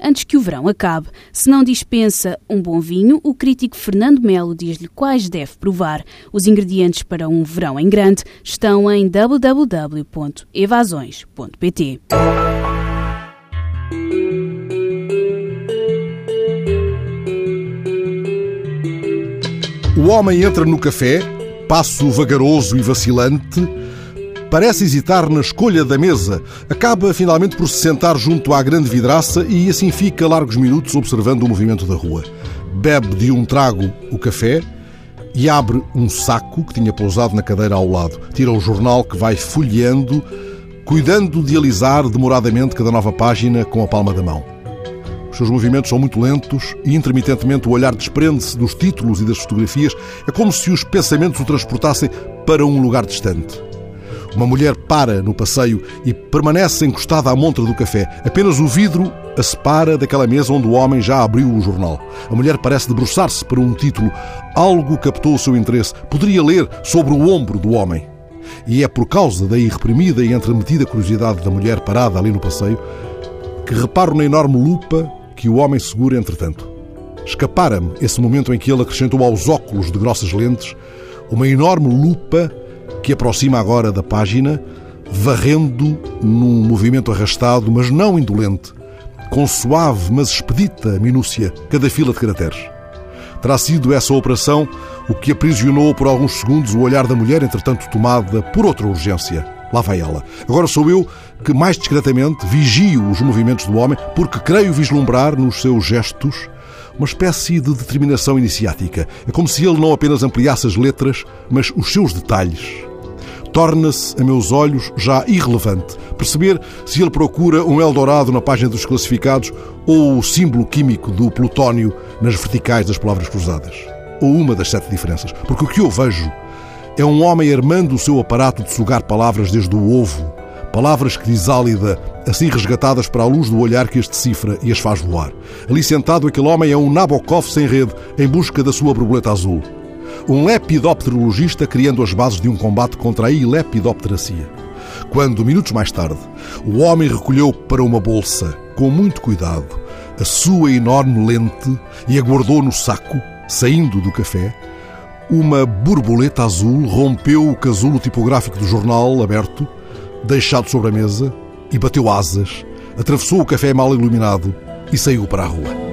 antes que o verão acabe. Se não dispensa um bom vinho, o crítico Fernando Melo diz-lhe quais deve provar. Os ingredientes para um verão em grande estão em www.evasões.pt. O homem entra no café, passo vagaroso e vacilante, Parece hesitar na escolha da mesa. Acaba finalmente por se sentar junto à grande vidraça e assim fica largos minutos observando o movimento da rua. Bebe de um trago o café e abre um saco que tinha pousado na cadeira ao lado. Tira o jornal que vai folheando, cuidando de alisar demoradamente cada nova página com a palma da mão. Os seus movimentos são muito lentos e intermitentemente o olhar desprende-se dos títulos e das fotografias. É como se os pensamentos o transportassem para um lugar distante. Uma mulher para no passeio e permanece encostada à montra do café. Apenas o vidro a separa daquela mesa onde o homem já abriu o jornal. A mulher parece debruçar-se para um título. Algo captou o seu interesse. Poderia ler sobre o ombro do homem. E é por causa da irreprimida e entremetida curiosidade da mulher parada ali no passeio que reparo na enorme lupa que o homem segura entretanto. Escapara-me esse momento em que ele acrescentou aos óculos de grossas lentes uma enorme lupa que aproxima agora da página, varrendo num movimento arrastado, mas não indolente, com suave mas expedita minúcia cada fila de caracteres. Terá sido essa operação o que aprisionou por alguns segundos o olhar da mulher, entretanto tomada por outra urgência. Lá vai ela. Agora sou eu que, mais discretamente, vigio os movimentos do homem, porque creio vislumbrar nos seus gestos uma espécie de determinação iniciática. É como se ele não apenas ampliasse as letras, mas os seus detalhes torna-se, a meus olhos, já irrelevante perceber se ele procura um Eldorado na página dos classificados ou o símbolo químico do plutónio nas verticais das palavras cruzadas. Ou uma das sete diferenças. Porque o que eu vejo é um homem armando o seu aparato de sugar palavras desde o ovo. Palavras crisálida, assim resgatadas para a luz do olhar que as decifra e as faz voar. Ali sentado, aquele homem é um Nabokov sem rede, em busca da sua borboleta azul um lepidopterologista criando as bases de um combate contra a ilepidopteracia. Quando, minutos mais tarde, o homem recolheu para uma bolsa, com muito cuidado, a sua enorme lente e a guardou no saco, saindo do café, uma borboleta azul rompeu o casulo tipográfico do jornal aberto, deixado sobre a mesa, e bateu asas, atravessou o café mal iluminado e saiu para a rua.